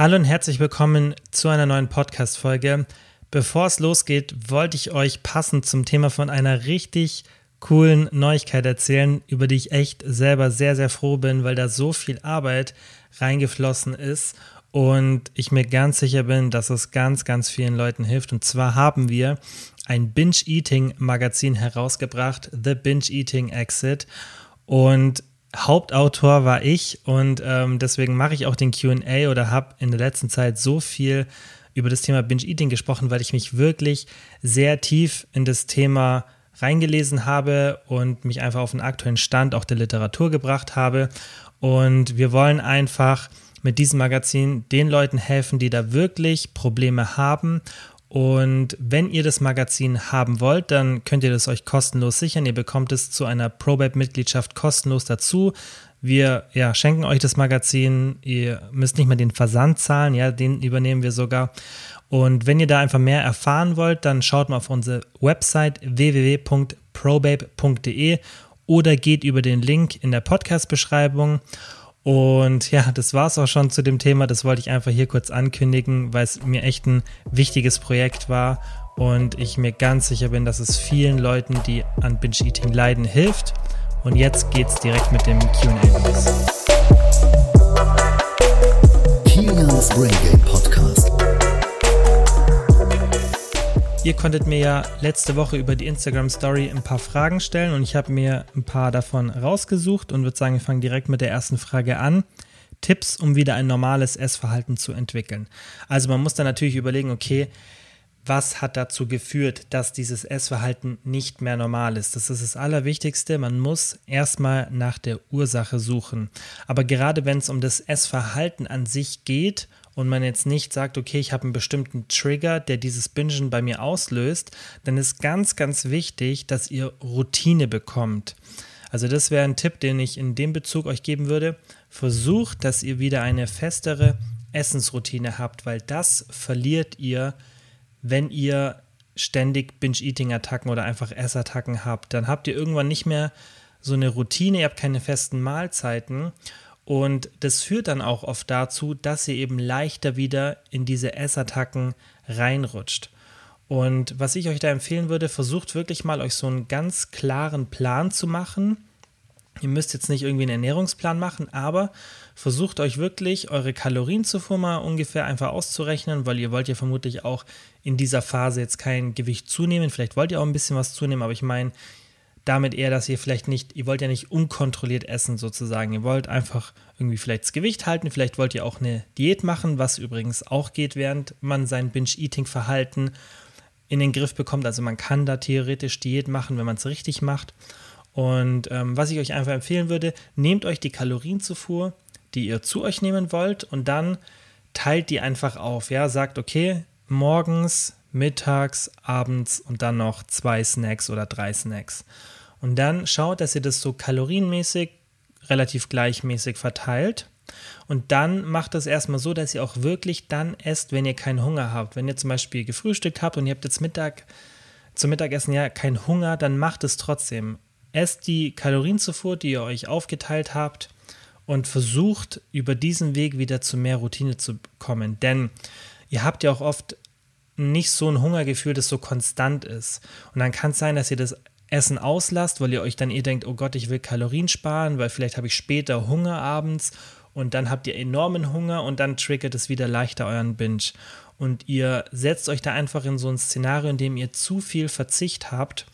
Hallo und herzlich willkommen zu einer neuen Podcast-Folge. Bevor es losgeht, wollte ich euch passend zum Thema von einer richtig coolen Neuigkeit erzählen, über die ich echt selber sehr, sehr froh bin, weil da so viel Arbeit reingeflossen ist und ich mir ganz sicher bin, dass es ganz, ganz vielen Leuten hilft. Und zwar haben wir ein Binge-Eating-Magazin herausgebracht, The Binge-Eating Exit. Und Hauptautor war ich und ähm, deswegen mache ich auch den QA oder habe in der letzten Zeit so viel über das Thema Binge-Eating gesprochen, weil ich mich wirklich sehr tief in das Thema reingelesen habe und mich einfach auf den aktuellen Stand auch der Literatur gebracht habe. Und wir wollen einfach mit diesem Magazin den Leuten helfen, die da wirklich Probleme haben. Und wenn ihr das Magazin haben wollt, dann könnt ihr das euch kostenlos sichern. Ihr bekommt es zu einer ProBab-Mitgliedschaft kostenlos dazu. Wir ja, schenken euch das Magazin. Ihr müsst nicht mehr den Versand zahlen, ja, den übernehmen wir sogar. Und wenn ihr da einfach mehr erfahren wollt, dann schaut mal auf unsere Website www.probabe.de oder geht über den Link in der Podcast-Beschreibung. Und ja, das war es auch schon zu dem Thema. Das wollte ich einfach hier kurz ankündigen, weil es mir echt ein wichtiges Projekt war und ich mir ganz sicher bin, dass es vielen Leuten, die an Binge-Eating leiden, hilft. Und jetzt geht's direkt mit dem QA los. Kilians Brain Game Ihr konntet mir ja letzte Woche über die Instagram Story ein paar Fragen stellen und ich habe mir ein paar davon rausgesucht und würde sagen, wir fangen direkt mit der ersten Frage an. Tipps, um wieder ein normales Essverhalten zu entwickeln. Also man muss dann natürlich überlegen, okay, was hat dazu geführt, dass dieses Essverhalten nicht mehr normal ist. Das ist das Allerwichtigste. Man muss erstmal nach der Ursache suchen. Aber gerade wenn es um das Essverhalten an sich geht und man jetzt nicht sagt, okay, ich habe einen bestimmten Trigger, der dieses Bingen bei mir auslöst, dann ist ganz, ganz wichtig, dass ihr Routine bekommt. Also das wäre ein Tipp, den ich in dem Bezug euch geben würde. Versucht, dass ihr wieder eine festere Essensroutine habt, weil das verliert ihr, wenn ihr ständig Binge-Eating-Attacken oder einfach Essattacken habt. Dann habt ihr irgendwann nicht mehr so eine Routine, ihr habt keine festen Mahlzeiten und das führt dann auch oft dazu, dass ihr eben leichter wieder in diese Essattacken reinrutscht. Und was ich euch da empfehlen würde, versucht wirklich mal euch so einen ganz klaren Plan zu machen. Ihr müsst jetzt nicht irgendwie einen Ernährungsplan machen, aber versucht euch wirklich eure Kalorienzufuhr mal ungefähr einfach auszurechnen, weil ihr wollt ja vermutlich auch in dieser Phase jetzt kein Gewicht zunehmen. Vielleicht wollt ihr auch ein bisschen was zunehmen, aber ich meine, damit eher, dass ihr vielleicht nicht, ihr wollt ja nicht unkontrolliert essen sozusagen. Ihr wollt einfach irgendwie vielleicht das Gewicht halten, vielleicht wollt ihr auch eine Diät machen, was übrigens auch geht, während man sein Binge-Eating-Verhalten in den Griff bekommt. Also man kann da theoretisch Diät machen, wenn man es richtig macht. Und ähm, was ich euch einfach empfehlen würde, nehmt euch die Kalorienzufuhr, die ihr zu euch nehmen wollt und dann teilt die einfach auf. Ja, sagt, okay, morgens mittags, abends und dann noch zwei Snacks oder drei Snacks. Und dann schaut, dass ihr das so kalorienmäßig relativ gleichmäßig verteilt. Und dann macht das erstmal so, dass ihr auch wirklich dann esst, wenn ihr keinen Hunger habt. Wenn ihr zum Beispiel gefrühstückt habt und ihr habt jetzt Mittag zum Mittagessen ja keinen Hunger, dann macht es trotzdem. Esst die Kalorienzufuhr, die ihr euch aufgeteilt habt und versucht über diesen Weg wieder zu mehr Routine zu kommen. Denn ihr habt ja auch oft nicht so ein Hungergefühl, das so konstant ist. Und dann kann es sein, dass ihr das Essen auslasst, weil ihr euch dann eh denkt, oh Gott, ich will Kalorien sparen, weil vielleicht habe ich später Hunger abends und dann habt ihr enormen Hunger und dann triggert es wieder leichter euren Binge. Und ihr setzt euch da einfach in so ein Szenario, in dem ihr zu viel Verzicht habt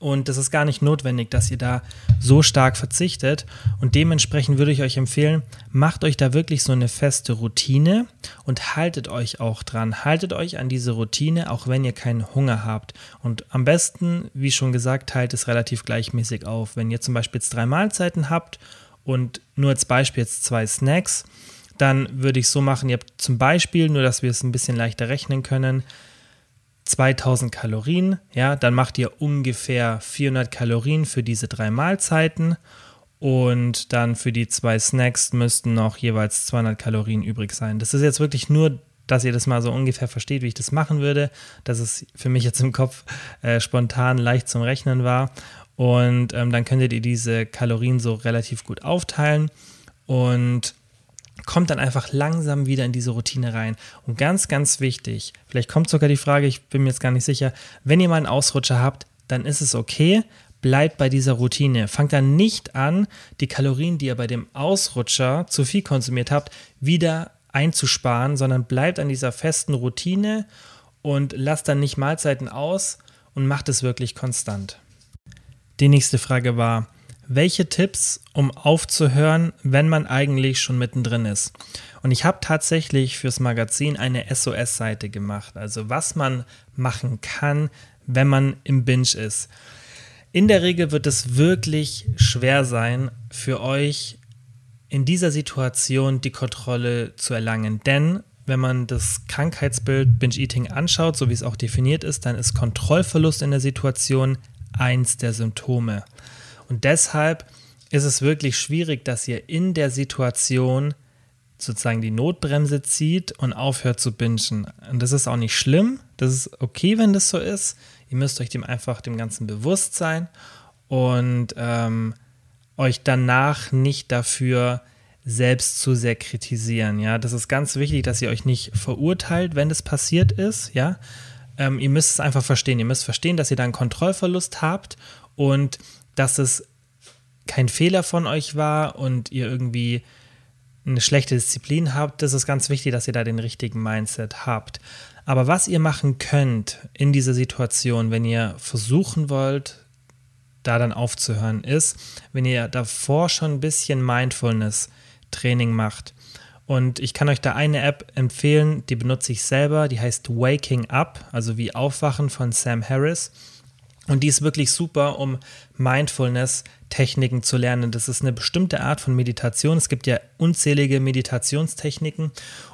und das ist gar nicht notwendig, dass ihr da so stark verzichtet. Und dementsprechend würde ich euch empfehlen, macht euch da wirklich so eine feste Routine und haltet euch auch dran. Haltet euch an diese Routine, auch wenn ihr keinen Hunger habt. Und am besten, wie schon gesagt, teilt es relativ gleichmäßig auf. Wenn ihr zum Beispiel jetzt drei Mahlzeiten habt und nur als Beispiel jetzt zwei Snacks, dann würde ich so machen, ihr habt zum Beispiel, nur dass wir es ein bisschen leichter rechnen können, 2000 Kalorien, ja, dann macht ihr ungefähr 400 Kalorien für diese drei Mahlzeiten und dann für die zwei Snacks müssten noch jeweils 200 Kalorien übrig sein. Das ist jetzt wirklich nur, dass ihr das mal so ungefähr versteht, wie ich das machen würde. Dass es für mich jetzt im Kopf äh, spontan leicht zum Rechnen war. Und ähm, dann könntet ihr diese Kalorien so relativ gut aufteilen und kommt dann einfach langsam wieder in diese Routine rein. Und ganz, ganz wichtig, vielleicht kommt sogar die Frage, ich bin mir jetzt gar nicht sicher, wenn ihr mal einen Ausrutscher habt, dann ist es okay, bleibt bei dieser Routine. Fangt dann nicht an, die Kalorien, die ihr bei dem Ausrutscher zu viel konsumiert habt, wieder einzusparen, sondern bleibt an dieser festen Routine und lasst dann nicht Mahlzeiten aus und macht es wirklich konstant. Die nächste Frage war, welche Tipps, um aufzuhören, wenn man eigentlich schon mittendrin ist? Und ich habe tatsächlich fürs Magazin eine SOS-Seite gemacht, also was man machen kann, wenn man im Binge ist. In der Regel wird es wirklich schwer sein, für euch in dieser Situation die Kontrolle zu erlangen. Denn wenn man das Krankheitsbild Binge Eating anschaut, so wie es auch definiert ist, dann ist Kontrollverlust in der Situation eins der Symptome. Und deshalb ist es wirklich schwierig, dass ihr in der Situation sozusagen die Notbremse zieht und aufhört zu bingen. Und das ist auch nicht schlimm. Das ist okay, wenn das so ist. Ihr müsst euch dem einfach dem Ganzen bewusst sein und ähm, euch danach nicht dafür selbst zu sehr kritisieren. Ja, das ist ganz wichtig, dass ihr euch nicht verurteilt, wenn das passiert ist. Ja, ähm, ihr müsst es einfach verstehen. Ihr müsst verstehen, dass ihr da einen Kontrollverlust habt und dass es kein Fehler von euch war und ihr irgendwie eine schlechte Disziplin habt. Das ist ganz wichtig, dass ihr da den richtigen Mindset habt. Aber was ihr machen könnt in dieser Situation, wenn ihr versuchen wollt, da dann aufzuhören, ist, wenn ihr davor schon ein bisschen Mindfulness-Training macht. Und ich kann euch da eine App empfehlen, die benutze ich selber, die heißt Waking Up, also wie Aufwachen von Sam Harris. Und die ist wirklich super, um Mindfulness-Techniken zu lernen. Das ist eine bestimmte Art von Meditation. Es gibt ja unzählige Meditationstechniken.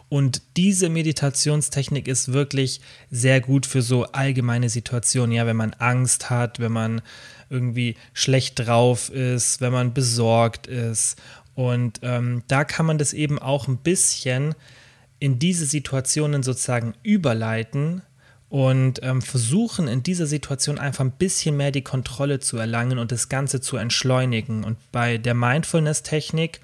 Und diese Meditationstechnik ist wirklich sehr gut für so allgemeine Situationen. Ja, wenn man Angst hat, wenn man irgendwie schlecht drauf ist, wenn man besorgt ist. Und ähm, da kann man das eben auch ein bisschen in diese Situationen sozusagen überleiten und ähm, versuchen in dieser Situation einfach ein bisschen mehr die Kontrolle zu erlangen und das Ganze zu entschleunigen. Und bei der Mindfulness-Technik,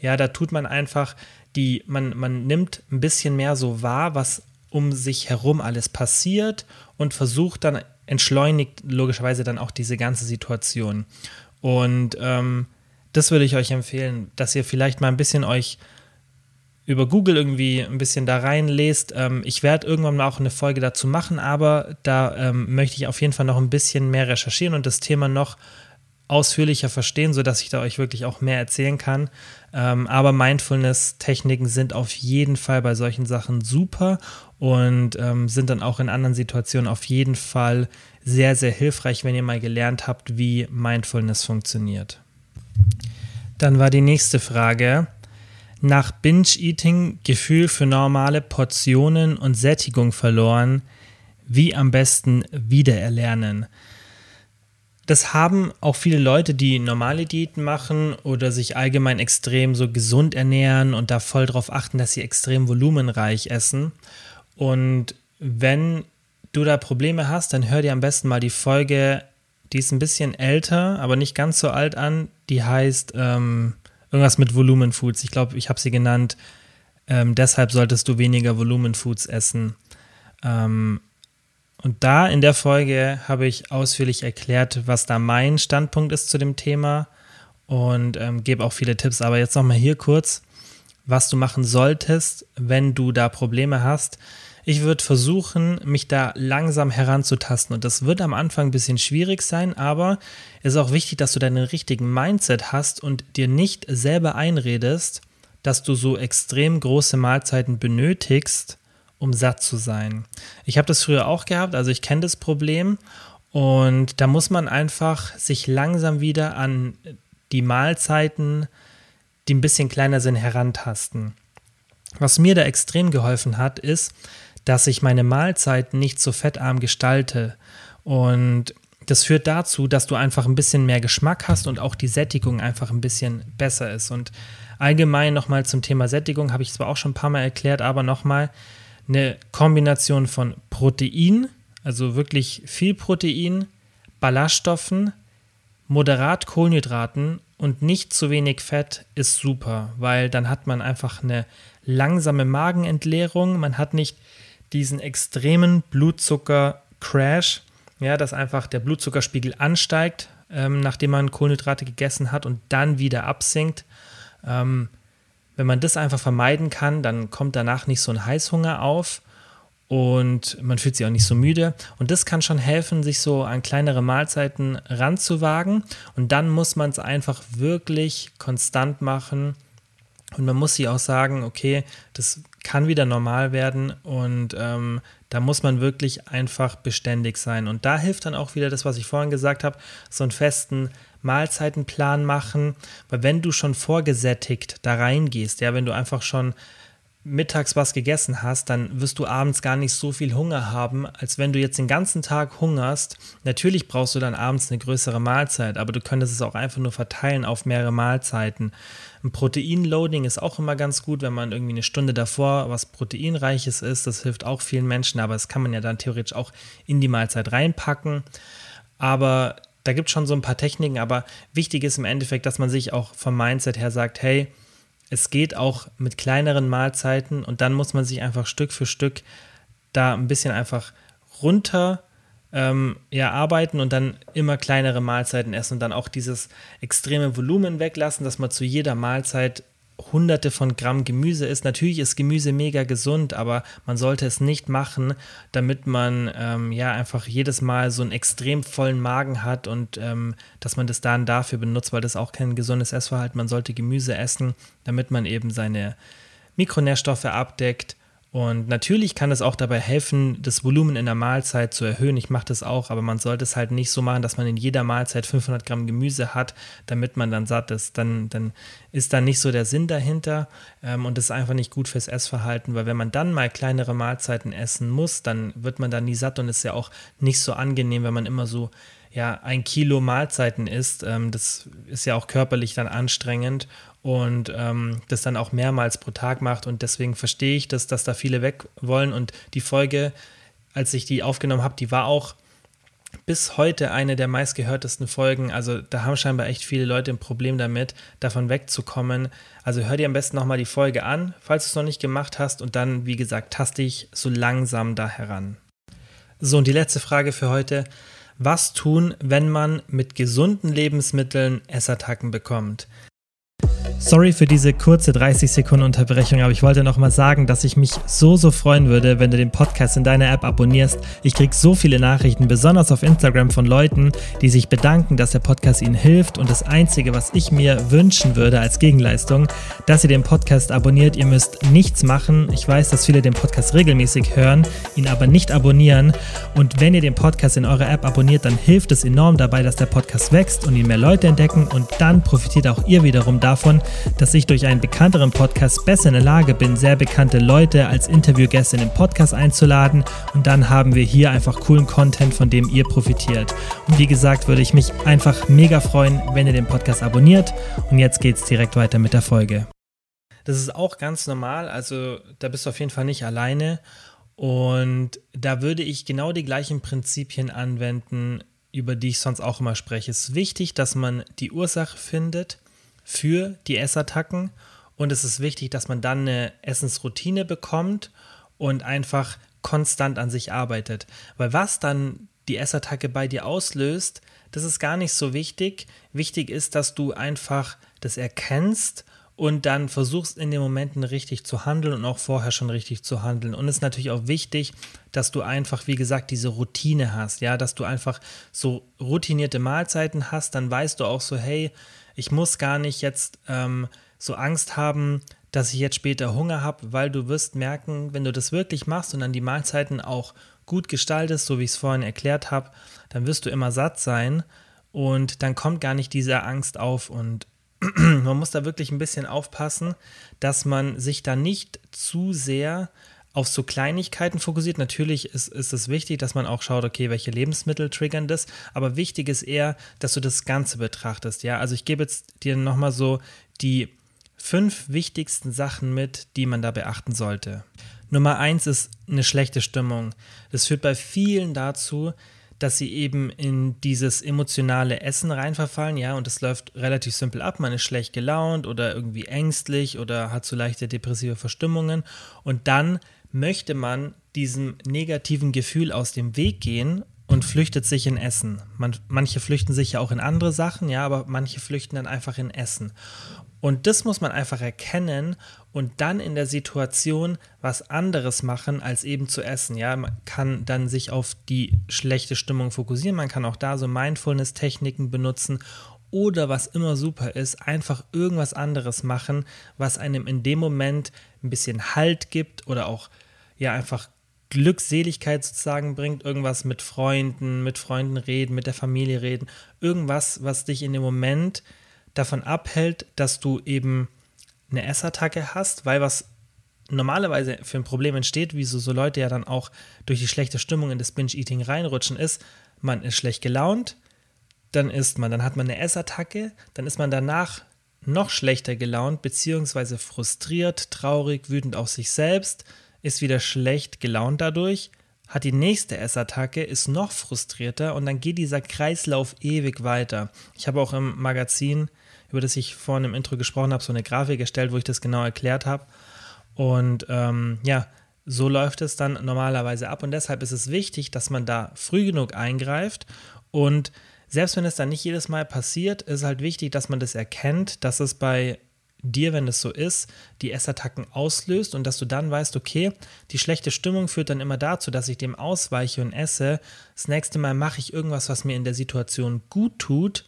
ja, da tut man einfach die, man, man nimmt ein bisschen mehr so wahr, was um sich herum alles passiert und versucht dann entschleunigt logischerweise dann auch diese ganze Situation. Und ähm, das würde ich euch empfehlen, dass ihr vielleicht mal ein bisschen euch über Google irgendwie ein bisschen da reinlest. Ähm, ich werde irgendwann mal auch eine Folge dazu machen, aber da ähm, möchte ich auf jeden Fall noch ein bisschen mehr recherchieren und das Thema noch ausführlicher verstehen, sodass ich da euch wirklich auch mehr erzählen kann. Ähm, aber Mindfulness-Techniken sind auf jeden Fall bei solchen Sachen super und ähm, sind dann auch in anderen Situationen auf jeden Fall sehr, sehr hilfreich, wenn ihr mal gelernt habt, wie Mindfulness funktioniert. Dann war die nächste Frage. Nach Binge-Eating Gefühl für normale Portionen und Sättigung verloren. Wie am besten wiedererlernen? Das haben auch viele Leute, die normale Diäten machen oder sich allgemein extrem so gesund ernähren und da voll drauf achten, dass sie extrem volumenreich essen. Und wenn du da Probleme hast, dann hör dir am besten mal die Folge, die ist ein bisschen älter, aber nicht ganz so alt an. Die heißt ähm, irgendwas mit Volumenfoods. Ich glaube, ich habe sie genannt. Ähm, deshalb solltest du weniger Volumenfoods essen. Ähm, und da in der Folge habe ich ausführlich erklärt, was da mein Standpunkt ist zu dem Thema und ähm, gebe auch viele Tipps. Aber jetzt nochmal hier kurz, was du machen solltest, wenn du da Probleme hast. Ich würde versuchen, mich da langsam heranzutasten. Und das wird am Anfang ein bisschen schwierig sein, aber es ist auch wichtig, dass du deinen richtigen Mindset hast und dir nicht selber einredest, dass du so extrem große Mahlzeiten benötigst, um satt zu sein. Ich habe das früher auch gehabt, also ich kenne das Problem. Und da muss man einfach sich langsam wieder an die Mahlzeiten, die ein bisschen kleiner sind, herantasten. Was mir da extrem geholfen hat, ist, dass ich meine Mahlzeiten nicht so fettarm gestalte. Und das führt dazu, dass du einfach ein bisschen mehr Geschmack hast und auch die Sättigung einfach ein bisschen besser ist. Und allgemein nochmal zum Thema Sättigung habe ich zwar auch schon ein paar Mal erklärt, aber nochmal eine Kombination von Protein, also wirklich viel Protein, Ballaststoffen, moderat Kohlenhydraten und nicht zu wenig Fett ist super, weil dann hat man einfach eine langsame Magenentleerung, man hat nicht diesen extremen Blutzucker-Crash, ja, dass einfach der Blutzuckerspiegel ansteigt, ähm, nachdem man Kohlenhydrate gegessen hat und dann wieder absinkt. Ähm, wenn man das einfach vermeiden kann, dann kommt danach nicht so ein Heißhunger auf und man fühlt sich auch nicht so müde. Und das kann schon helfen, sich so an kleinere Mahlzeiten ranzuwagen. Und dann muss man es einfach wirklich konstant machen. Und man muss sich auch sagen, okay, das kann wieder normal werden und ähm, da muss man wirklich einfach beständig sein. Und da hilft dann auch wieder das, was ich vorhin gesagt habe, so einen festen Mahlzeitenplan machen, weil wenn du schon vorgesättigt da reingehst, ja, wenn du einfach schon mittags was gegessen hast, dann wirst du abends gar nicht so viel Hunger haben, als wenn du jetzt den ganzen Tag hungerst. Natürlich brauchst du dann abends eine größere Mahlzeit, aber du könntest es auch einfach nur verteilen auf mehrere Mahlzeiten. Ein Proteinloading ist auch immer ganz gut, wenn man irgendwie eine Stunde davor was Proteinreiches ist. Das hilft auch vielen Menschen, aber das kann man ja dann theoretisch auch in die Mahlzeit reinpacken. Aber da gibt es schon so ein paar Techniken, aber wichtig ist im Endeffekt, dass man sich auch vom Mindset her sagt, hey, es geht auch mit kleineren Mahlzeiten und dann muss man sich einfach Stück für Stück da ein bisschen einfach runter ähm, ja, arbeiten und dann immer kleinere Mahlzeiten essen und dann auch dieses extreme Volumen weglassen, dass man zu jeder Mahlzeit hunderte von Gramm Gemüse isst. Natürlich ist Gemüse mega gesund, aber man sollte es nicht machen, damit man ähm, ja einfach jedes Mal so einen extrem vollen Magen hat und ähm, dass man das dann dafür benutzt, weil das auch kein gesundes Essverhalten. Man sollte Gemüse essen, damit man eben seine Mikronährstoffe abdeckt und natürlich kann es auch dabei helfen, das Volumen in der Mahlzeit zu erhöhen. Ich mache das auch, aber man sollte es halt nicht so machen, dass man in jeder Mahlzeit 500 Gramm Gemüse hat, damit man dann satt ist. Dann, dann ist da nicht so der Sinn dahinter ähm, und das ist einfach nicht gut fürs Essverhalten, weil wenn man dann mal kleinere Mahlzeiten essen muss, dann wird man da nie satt und ist ja auch nicht so angenehm, wenn man immer so ja, ein Kilo Mahlzeiten isst. Ähm, das ist ja auch körperlich dann anstrengend und ähm, das dann auch mehrmals pro Tag macht. Und deswegen verstehe ich, dass, dass da viele weg wollen. Und die Folge, als ich die aufgenommen habe, die war auch bis heute eine der meistgehörtesten Folgen. Also da haben scheinbar echt viele Leute ein Problem damit, davon wegzukommen. Also hör dir am besten nochmal die Folge an, falls du es noch nicht gemacht hast. Und dann, wie gesagt, taste dich so langsam da heran. So, und die letzte Frage für heute. Was tun, wenn man mit gesunden Lebensmitteln Essattacken bekommt? Sorry für diese kurze 30 Sekunden Unterbrechung, aber ich wollte noch mal sagen, dass ich mich so, so freuen würde, wenn du den Podcast in deiner App abonnierst. Ich kriege so viele Nachrichten, besonders auf Instagram von Leuten, die sich bedanken, dass der Podcast ihnen hilft. Und das Einzige, was ich mir wünschen würde als Gegenleistung, dass ihr den Podcast abonniert. Ihr müsst nichts machen. Ich weiß, dass viele den Podcast regelmäßig hören, ihn aber nicht abonnieren. Und wenn ihr den Podcast in eurer App abonniert, dann hilft es enorm dabei, dass der Podcast wächst und ihn mehr Leute entdecken. Und dann profitiert auch ihr wiederum davon, dass ich durch einen bekannteren Podcast besser in der Lage bin, sehr bekannte Leute als Interviewgäste in den Podcast einzuladen und dann haben wir hier einfach coolen Content, von dem ihr profitiert. Und wie gesagt, würde ich mich einfach mega freuen, wenn ihr den Podcast abonniert und jetzt geht's direkt weiter mit der Folge. Das ist auch ganz normal, also da bist du auf jeden Fall nicht alleine und da würde ich genau die gleichen Prinzipien anwenden, über die ich sonst auch immer spreche. Es ist wichtig, dass man die Ursache findet für die Essattacken. Und es ist wichtig, dass man dann eine Essensroutine bekommt und einfach konstant an sich arbeitet. Weil was dann die Essattacke bei dir auslöst, das ist gar nicht so wichtig. Wichtig ist, dass du einfach das erkennst und dann versuchst in den Momenten richtig zu handeln und auch vorher schon richtig zu handeln. Und es ist natürlich auch wichtig, dass du einfach, wie gesagt, diese Routine hast, ja, dass du einfach so routinierte Mahlzeiten hast, dann weißt du auch so, hey, ich muss gar nicht jetzt ähm, so Angst haben, dass ich jetzt später Hunger habe, weil du wirst merken, wenn du das wirklich machst und dann die Mahlzeiten auch gut gestaltest, so wie ich es vorhin erklärt habe, dann wirst du immer satt sein und dann kommt gar nicht diese Angst auf und man muss da wirklich ein bisschen aufpassen, dass man sich da nicht zu sehr auf so Kleinigkeiten fokussiert. Natürlich ist, ist es wichtig, dass man auch schaut, okay, welche Lebensmittel triggern das, aber wichtig ist eher, dass du das Ganze betrachtest, ja. Also ich gebe jetzt dir nochmal so die fünf wichtigsten Sachen mit, die man da beachten sollte. Nummer eins ist eine schlechte Stimmung. Das führt bei vielen dazu, dass sie eben in dieses emotionale Essen reinverfallen, ja, und es läuft relativ simpel ab. Man ist schlecht gelaunt oder irgendwie ängstlich oder hat so leichte depressive Verstimmungen und dann möchte man diesem negativen Gefühl aus dem Weg gehen und flüchtet sich in Essen. Man, manche flüchten sich ja auch in andere Sachen, ja, aber manche flüchten dann einfach in Essen. Und das muss man einfach erkennen und dann in der Situation was anderes machen, als eben zu essen. Ja, man kann dann sich auf die schlechte Stimmung fokussieren. Man kann auch da so Mindfulness-Techniken benutzen oder was immer super ist, einfach irgendwas anderes machen, was einem in dem Moment ein bisschen Halt gibt oder auch ja einfach Glückseligkeit sozusagen bringt, irgendwas mit Freunden, mit Freunden reden, mit der Familie reden, irgendwas, was dich in dem Moment davon abhält, dass du eben eine Essattacke hast, weil was normalerweise für ein Problem entsteht, wie so, so Leute ja dann auch durch die schlechte Stimmung in das Binge-Eating reinrutschen, ist, man ist schlecht gelaunt, dann isst man, dann hat man eine Essattacke, dann ist man danach noch schlechter gelaunt, beziehungsweise frustriert, traurig, wütend auf sich selbst, ist wieder schlecht gelaunt dadurch, hat die nächste Essattacke, ist noch frustrierter und dann geht dieser Kreislauf ewig weiter. Ich habe auch im Magazin über das ich vorhin im Intro gesprochen habe, so eine Grafik erstellt, wo ich das genau erklärt habe. Und ähm, ja, so läuft es dann normalerweise ab. Und deshalb ist es wichtig, dass man da früh genug eingreift. Und selbst wenn es dann nicht jedes Mal passiert, ist halt wichtig, dass man das erkennt, dass es bei dir, wenn es so ist, die Essattacken auslöst und dass du dann weißt, okay, die schlechte Stimmung führt dann immer dazu, dass ich dem ausweiche und esse. Das nächste Mal mache ich irgendwas, was mir in der Situation gut tut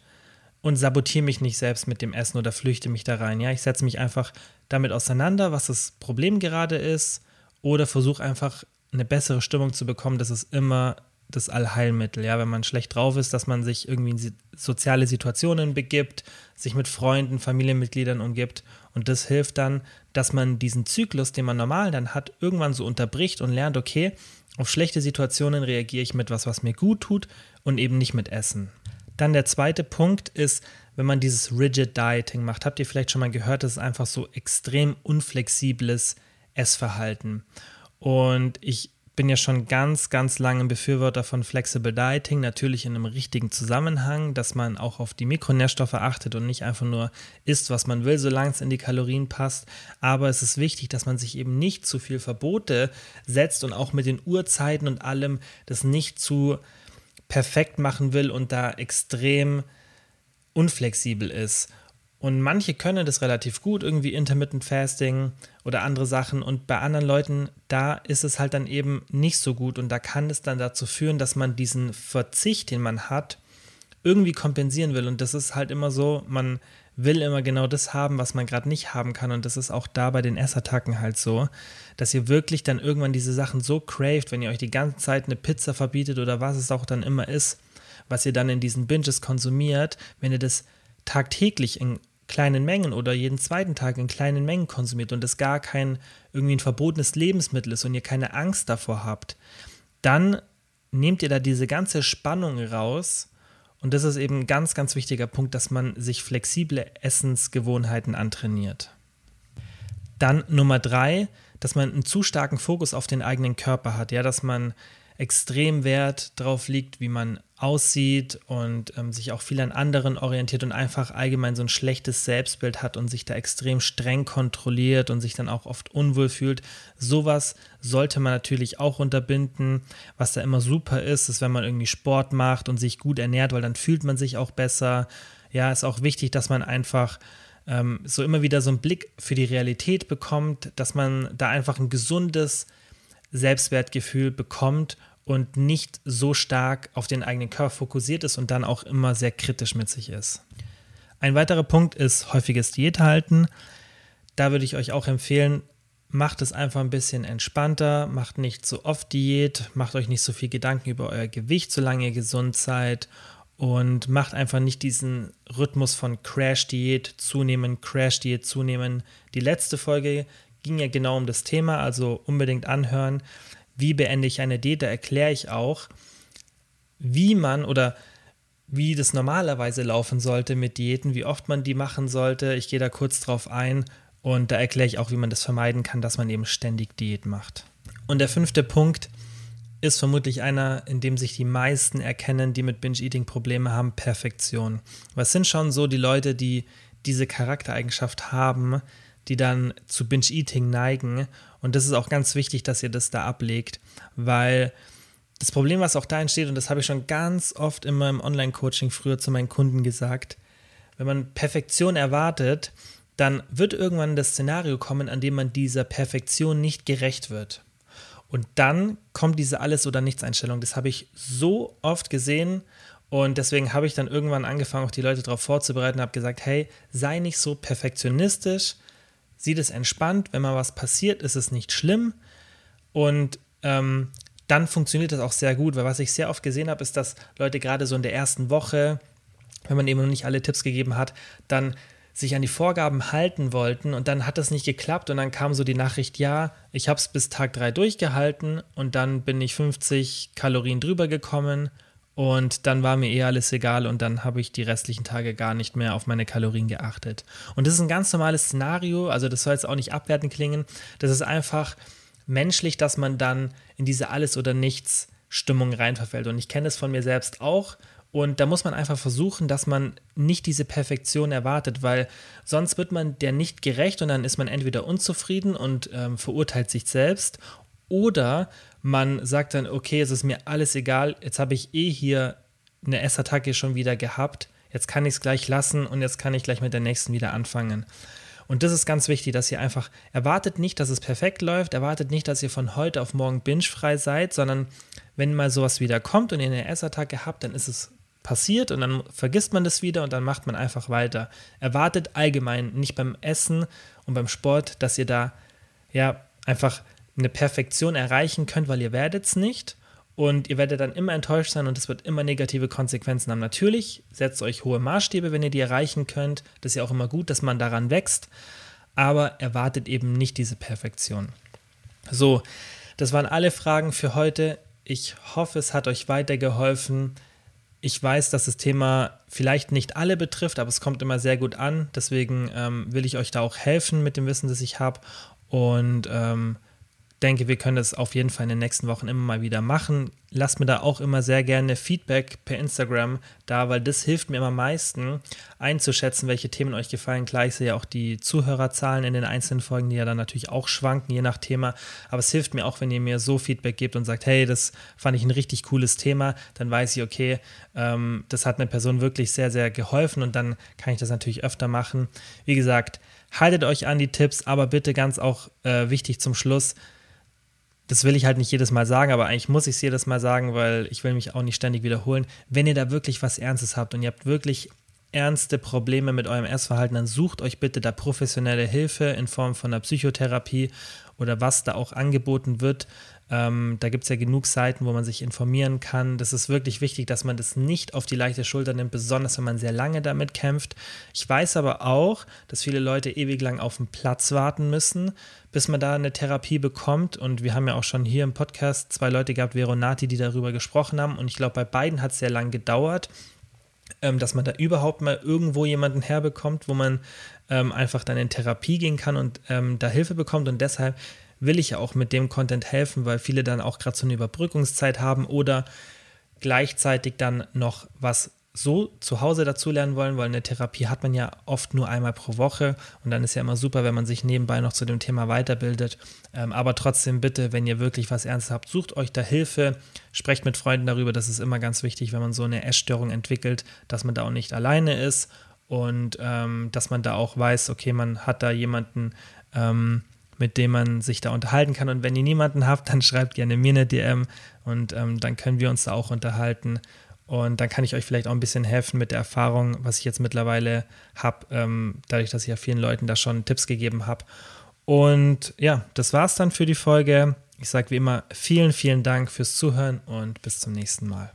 und sabotiere mich nicht selbst mit dem Essen oder flüchte mich da rein. Ja, ich setze mich einfach damit auseinander, was das Problem gerade ist, oder versuche einfach eine bessere Stimmung zu bekommen. Das ist immer das Allheilmittel. Ja, wenn man schlecht drauf ist, dass man sich irgendwie in soziale Situationen begibt, sich mit Freunden, Familienmitgliedern umgibt. Und das hilft dann, dass man diesen Zyklus, den man normal dann hat, irgendwann so unterbricht und lernt, okay, auf schlechte Situationen reagiere ich mit was, was mir gut tut und eben nicht mit Essen. Dann der zweite Punkt ist, wenn man dieses Rigid Dieting macht, habt ihr vielleicht schon mal gehört, das ist einfach so extrem unflexibles Essverhalten. Und ich bin ja schon ganz, ganz lange ein Befürworter von Flexible Dieting, natürlich in einem richtigen Zusammenhang, dass man auch auf die Mikronährstoffe achtet und nicht einfach nur isst, was man will, solange es in die Kalorien passt. Aber es ist wichtig, dass man sich eben nicht zu viel Verbote setzt und auch mit den Uhrzeiten und allem das nicht zu perfekt machen will und da extrem unflexibel ist. Und manche können das relativ gut, irgendwie Intermittent Fasting oder andere Sachen. Und bei anderen Leuten, da ist es halt dann eben nicht so gut. Und da kann es dann dazu führen, dass man diesen Verzicht, den man hat, irgendwie kompensieren will. Und das ist halt immer so, man will immer genau das haben, was man gerade nicht haben kann. Und das ist auch da bei den Essattacken halt so, dass ihr wirklich dann irgendwann diese Sachen so craved, wenn ihr euch die ganze Zeit eine Pizza verbietet oder was es auch dann immer ist, was ihr dann in diesen Binges konsumiert, wenn ihr das tagtäglich in kleinen Mengen oder jeden zweiten Tag in kleinen Mengen konsumiert und das gar kein irgendwie ein verbotenes Lebensmittel ist und ihr keine Angst davor habt, dann nehmt ihr da diese ganze Spannung raus und das ist eben ein ganz, ganz wichtiger Punkt, dass man sich flexible Essensgewohnheiten antrainiert. Dann Nummer drei, dass man einen zu starken Fokus auf den eigenen Körper hat, ja, dass man extrem Wert drauf liegt, wie man aussieht und ähm, sich auch viel an anderen orientiert und einfach allgemein so ein schlechtes Selbstbild hat und sich da extrem streng kontrolliert und sich dann auch oft unwohl fühlt. Sowas sollte man natürlich auch unterbinden. Was da immer super ist, ist, wenn man irgendwie Sport macht und sich gut ernährt, weil dann fühlt man sich auch besser. Ja, ist auch wichtig, dass man einfach ähm, so immer wieder so einen Blick für die Realität bekommt, dass man da einfach ein gesundes Selbstwertgefühl bekommt und nicht so stark auf den eigenen Körper fokussiert ist und dann auch immer sehr kritisch mit sich ist. Ein weiterer Punkt ist häufiges Diäthalten. Da würde ich euch auch empfehlen, macht es einfach ein bisschen entspannter, macht nicht so oft Diät, macht euch nicht so viel Gedanken über euer Gewicht, solange ihr gesund seid und macht einfach nicht diesen Rhythmus von Crash-Diät zunehmen, Crash-Diät zunehmen. Die letzte Folge ging ja genau um das Thema, also unbedingt anhören. Wie beende ich eine Diät? Da erkläre ich auch, wie man oder wie das normalerweise laufen sollte mit Diäten, wie oft man die machen sollte. Ich gehe da kurz drauf ein und da erkläre ich auch, wie man das vermeiden kann, dass man eben ständig Diät macht. Und der fünfte Punkt ist vermutlich einer, in dem sich die meisten erkennen, die mit Binge-Eating Probleme haben, Perfektion. Was sind schon so die Leute, die diese Charaktereigenschaft haben, die dann zu Binge-Eating neigen. Und das ist auch ganz wichtig, dass ihr das da ablegt, weil das Problem, was auch da entsteht, und das habe ich schon ganz oft in meinem Online-Coaching früher zu meinen Kunden gesagt, wenn man Perfektion erwartet, dann wird irgendwann das Szenario kommen, an dem man dieser Perfektion nicht gerecht wird. Und dann kommt diese Alles- oder Nichts-Einstellung. Das habe ich so oft gesehen und deswegen habe ich dann irgendwann angefangen, auch die Leute darauf vorzubereiten, habe gesagt, hey, sei nicht so perfektionistisch, sieh das entspannt, wenn mal was passiert, ist es nicht schlimm. Und ähm, dann funktioniert das auch sehr gut, weil was ich sehr oft gesehen habe, ist, dass Leute gerade so in der ersten Woche, wenn man eben noch nicht alle Tipps gegeben hat, dann sich an die Vorgaben halten wollten und dann hat das nicht geklappt und dann kam so die Nachricht, ja, ich habe es bis Tag 3 durchgehalten und dann bin ich 50 Kalorien drüber gekommen und dann war mir eh alles egal und dann habe ich die restlichen Tage gar nicht mehr auf meine Kalorien geachtet. Und das ist ein ganz normales Szenario, also das soll jetzt auch nicht abwertend klingen, das ist einfach menschlich, dass man dann in diese Alles- oder Nichts-Stimmung reinverfällt. Und ich kenne es von mir selbst auch. Und da muss man einfach versuchen, dass man nicht diese Perfektion erwartet, weil sonst wird man der nicht gerecht und dann ist man entweder unzufrieden und ähm, verurteilt sich selbst oder man sagt dann, okay, es ist mir alles egal, jetzt habe ich eh hier eine Essattacke schon wieder gehabt, jetzt kann ich es gleich lassen und jetzt kann ich gleich mit der nächsten wieder anfangen. Und das ist ganz wichtig, dass ihr einfach erwartet nicht, dass es perfekt läuft, erwartet nicht, dass ihr von heute auf morgen bingefrei seid, sondern wenn mal sowas wieder kommt und ihr eine Essattacke habt, dann ist es passiert und dann vergisst man das wieder und dann macht man einfach weiter. Erwartet allgemein nicht beim Essen und beim Sport, dass ihr da ja einfach eine Perfektion erreichen könnt, weil ihr werdet es nicht und ihr werdet dann immer enttäuscht sein und es wird immer negative Konsequenzen haben. Natürlich setzt euch hohe Maßstäbe, wenn ihr die erreichen könnt. Das ist ja auch immer gut, dass man daran wächst, aber erwartet eben nicht diese Perfektion. So, das waren alle Fragen für heute. Ich hoffe, es hat euch weitergeholfen. Ich weiß, dass das Thema vielleicht nicht alle betrifft, aber es kommt immer sehr gut an. Deswegen ähm, will ich euch da auch helfen mit dem Wissen, das ich habe. Und ähm, denke, wir können das auf jeden Fall in den nächsten Wochen immer mal wieder machen. Lasst mir da auch immer sehr gerne Feedback per Instagram da, weil das hilft mir immer am meisten einzuschätzen, welche Themen euch gefallen. Klar, ich sehe ja auch die Zuhörerzahlen in den einzelnen Folgen, die ja dann natürlich auch schwanken, je nach Thema. Aber es hilft mir auch, wenn ihr mir so Feedback gebt und sagt, hey, das fand ich ein richtig cooles Thema, dann weiß ich, okay, ähm, das hat einer Person wirklich sehr, sehr geholfen und dann kann ich das natürlich öfter machen. Wie gesagt, haltet euch an die Tipps, aber bitte ganz auch äh, wichtig zum Schluss, das will ich halt nicht jedes Mal sagen, aber eigentlich muss ich es jedes Mal sagen, weil ich will mich auch nicht ständig wiederholen. Wenn ihr da wirklich was Ernstes habt und ihr habt wirklich ernste Probleme mit eurem Essverhalten, dann sucht euch bitte da professionelle Hilfe in Form von einer Psychotherapie oder was da auch angeboten wird. Ähm, da gibt es ja genug Seiten, wo man sich informieren kann. Das ist wirklich wichtig, dass man das nicht auf die leichte Schulter nimmt, besonders wenn man sehr lange damit kämpft. Ich weiß aber auch, dass viele Leute ewig lang auf den Platz warten müssen, bis man da eine Therapie bekommt. Und wir haben ja auch schon hier im Podcast zwei Leute gehabt, Vero Nati, die darüber gesprochen haben. Und ich glaube, bei beiden hat es sehr lang gedauert ähm, dass man da überhaupt mal irgendwo jemanden herbekommt, wo man ähm, einfach dann in Therapie gehen kann und ähm, da Hilfe bekommt. Und deshalb will ich ja auch mit dem Content helfen, weil viele dann auch gerade so eine Überbrückungszeit haben oder gleichzeitig dann noch was so zu Hause dazulernen wollen, weil eine Therapie hat man ja oft nur einmal pro Woche und dann ist ja immer super, wenn man sich nebenbei noch zu dem Thema weiterbildet. Ähm, aber trotzdem bitte, wenn ihr wirklich was Ernstes habt, sucht euch da Hilfe, sprecht mit Freunden darüber. Das ist immer ganz wichtig, wenn man so eine Essstörung entwickelt, dass man da auch nicht alleine ist und ähm, dass man da auch weiß, okay, man hat da jemanden, ähm, mit dem man sich da unterhalten kann. Und wenn ihr niemanden habt, dann schreibt gerne mir eine DM und ähm, dann können wir uns da auch unterhalten. Und dann kann ich euch vielleicht auch ein bisschen helfen mit der Erfahrung, was ich jetzt mittlerweile habe, ähm, dadurch, dass ich ja vielen Leuten da schon Tipps gegeben habe. Und ja, das war's dann für die Folge. Ich sage wie immer vielen, vielen Dank fürs Zuhören und bis zum nächsten Mal.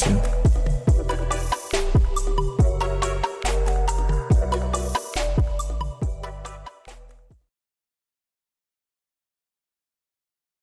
to.